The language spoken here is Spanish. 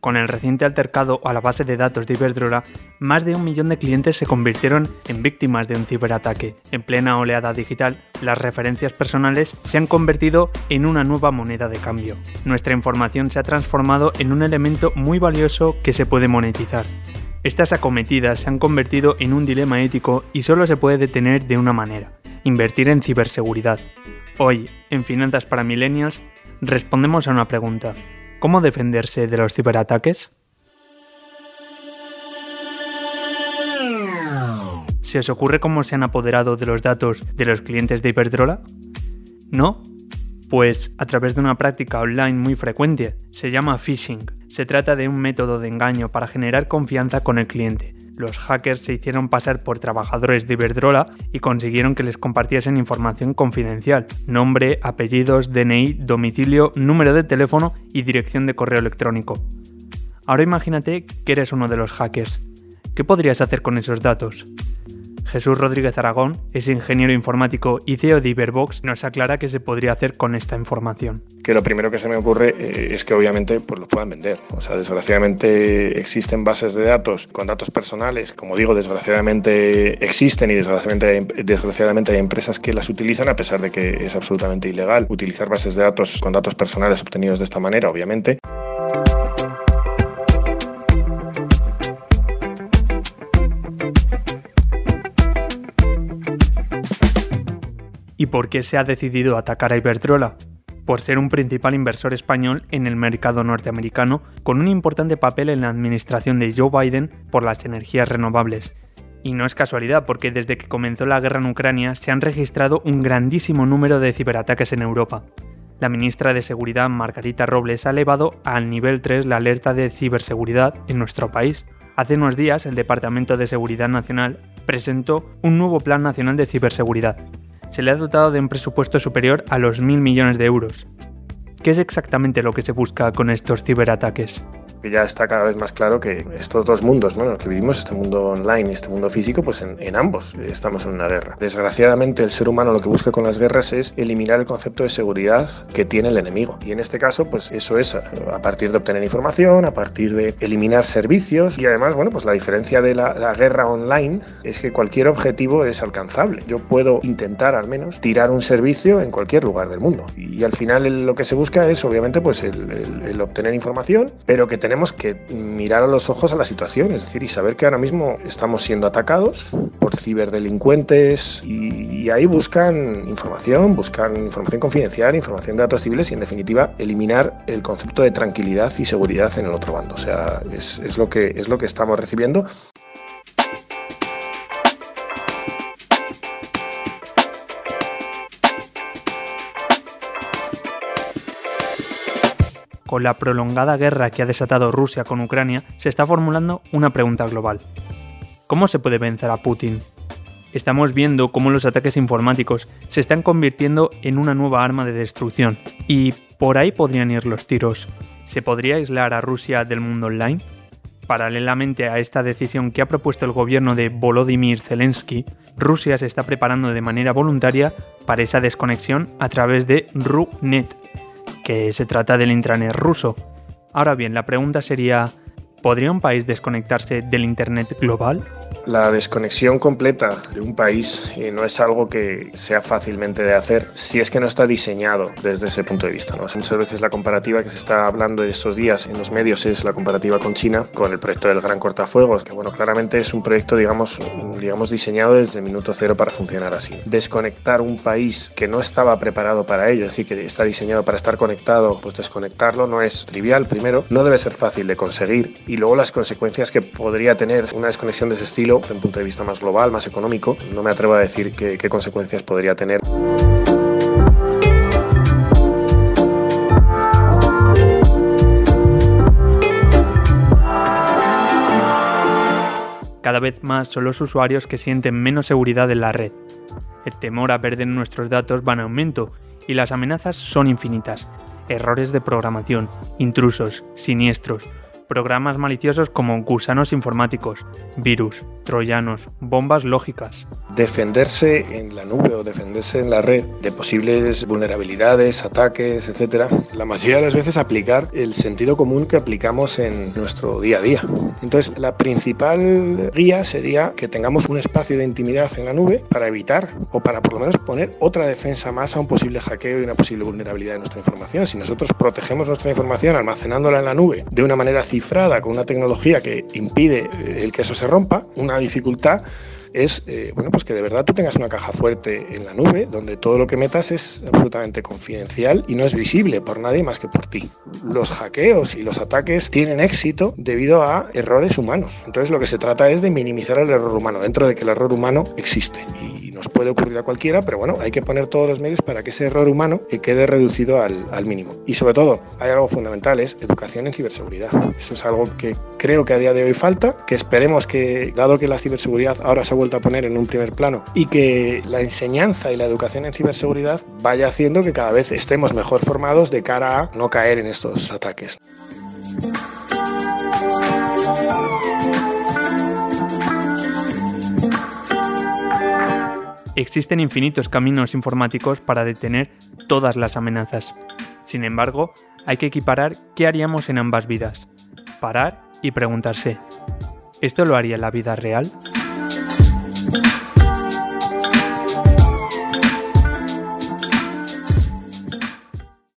Con el reciente altercado a la base de datos de Iberdrola, más de un millón de clientes se convirtieron en víctimas de un ciberataque. En plena oleada digital, las referencias personales se han convertido en una nueva moneda de cambio. Nuestra información se ha transformado en un elemento muy valioso que se puede monetizar. Estas acometidas se han convertido en un dilema ético y solo se puede detener de una manera, invertir en ciberseguridad. Hoy, en Finanzas para Millennials, respondemos a una pregunta. ¿Cómo defenderse de los ciberataques? ¿Se os ocurre cómo se han apoderado de los datos de los clientes de Iberdrola? ¿No? Pues a través de una práctica online muy frecuente, se llama phishing. Se trata de un método de engaño para generar confianza con el cliente, los hackers se hicieron pasar por trabajadores de Iberdrola y consiguieron que les compartiesen información confidencial, nombre, apellidos, DNI, domicilio, número de teléfono y dirección de correo electrónico. Ahora imagínate que eres uno de los hackers. ¿Qué podrías hacer con esos datos? Jesús Rodríguez Aragón es ingeniero informático y CEO de Iberbox, nos aclara qué se podría hacer con esta información. Que lo primero que se me ocurre eh, es que obviamente pues, lo puedan vender. O sea, desgraciadamente existen bases de datos con datos personales. Como digo, desgraciadamente existen y desgraciadamente, desgraciadamente hay empresas que las utilizan a pesar de que es absolutamente ilegal utilizar bases de datos con datos personales obtenidos de esta manera, obviamente. ¿Y por qué se ha decidido atacar a Iberdrola? Por ser un principal inversor español en el mercado norteamericano, con un importante papel en la administración de Joe Biden por las energías renovables. Y no es casualidad, porque desde que comenzó la guerra en Ucrania se han registrado un grandísimo número de ciberataques en Europa. La ministra de Seguridad, Margarita Robles, ha elevado al nivel 3 la alerta de ciberseguridad en nuestro país. Hace unos días, el Departamento de Seguridad Nacional presentó un nuevo Plan Nacional de Ciberseguridad, se le ha dotado de un presupuesto superior a los mil millones de euros. ¿Qué es exactamente lo que se busca con estos ciberataques? Que ya está cada vez más claro que estos dos mundos, ¿no? en los que vivimos, este mundo online y este mundo físico, pues en, ambos estamos en una guerra. Desgraciadamente, el ser humano lo que busca con las guerras es eliminar el concepto de seguridad que tiene el enemigo. Y en este caso, pues eso es a partir de obtener información, a partir de eliminar servicios. Y además, bueno, pues la diferencia de la, guerra online es que cualquier objetivo es alcanzable. Yo puedo intentar al menos tirar un servicio en cualquier lugar del mundo. Y, al final lo que se busca es, obviamente, pues el, el obtener información, pero que tenemos que mirar a los ojos a la situación, es decir, y saber que ahora mismo estamos siendo atacados por ciberdelincuentes y, ahí buscan información, buscan información confidencial, información de datos civiles y en definitiva eliminar el concepto de tranquilidad y seguridad en el otro bando. O sea, es lo, que, es lo que estamos recibiendo con la prolongada guerra que ha desatado Rusia con Ucrania, se está formulando una pregunta global. ¿Cómo se puede vencer a Putin? Estamos viendo cómo los ataques informáticos se están convirtiendo en una nueva arma de destrucción, y por ahí podrían ir los tiros. ¿Se podría aislar a Rusia del mundo online? Paralelamente a esta decisión que ha propuesto el gobierno de Volodymyr Zelensky, Rusia se está preparando de manera voluntaria para esa desconexión a través de RUNET, que se trata del intranet ruso. Ahora bien, la pregunta sería, ¿podría un país desconectarse del Internet global? La desconexión completa de un país eh, no es algo que sea fácilmente de hacer si es que no está diseñado desde ese punto de vista. ¿no? Muchas veces la comparativa que se está hablando de estos días en los medios es la comparativa con China, con el proyecto del Gran Cortafuegos, que bueno, claramente es un proyecto digamos, digamos diseñado desde el minuto cero para funcionar así. Desconectar un país que no estaba preparado para ello, es decir, que está diseñado para estar conectado, pues desconectarlo no es trivial primero, no debe ser fácil de conseguir y luego las consecuencias que podría tener una desconexión de ese estilo desde un punto de vista más global, más económico. No me atrevo a decir qué, qué consecuencias podría tener. Cada vez más son los usuarios que sienten menos seguridad en la red. El temor a perder nuestros datos va en aumento y las amenazas son infinitas. Errores de programación, intrusos, siniestros, programas maliciosos como gusanos informáticos, virus, troyanos, bombas lógicas. defenderse en la nube o defenderse en la red de posibles vulnerabilidades, ataques, etcétera, la mayoría de las veces aplicar el sentido común que aplicamos en nuestro día a día. Entonces, la principal guía sería que tengamos un espacio de intimidad en la nube para evitar o para por lo menos poner otra defensa más a un posible hackeo y una posible vulnerabilidad de nuestra información. Si nosotros protegemos nuestra información almacenándola en la nube de una manera cifrada con una tecnología que impide el que eso se rompa, una dificultad es eh, bueno, pues que de verdad tú tengas una caja fuerte en la nube donde todo lo que metas es absolutamente confidencial y no es visible por nadie más que por ti. Los hackeos y los ataques tienen éxito debido a errores humanos. Entonces lo que se trata es de minimizar el error humano dentro de que el error humano existe y nos puede ocurrir a cualquiera, pero bueno, hay que poner todos los medios para que ese error humano quede reducido al, al mínimo. Y sobre todo, hay algo fundamental, es educación en ciberseguridad. Eso es algo que creo que a día de hoy falta, que esperemos que, dado que la ciberseguridad ahora se vuelto a poner en un primer plano y que la enseñanza y la educación en ciberseguridad vaya haciendo que cada vez estemos mejor formados de cara a no caer en estos ataques. Existen infinitos caminos informáticos para detener todas las amenazas. Sin embargo, hay que equiparar qué haríamos en ambas vidas. Parar y preguntarse, ¿esto lo haría en la vida real?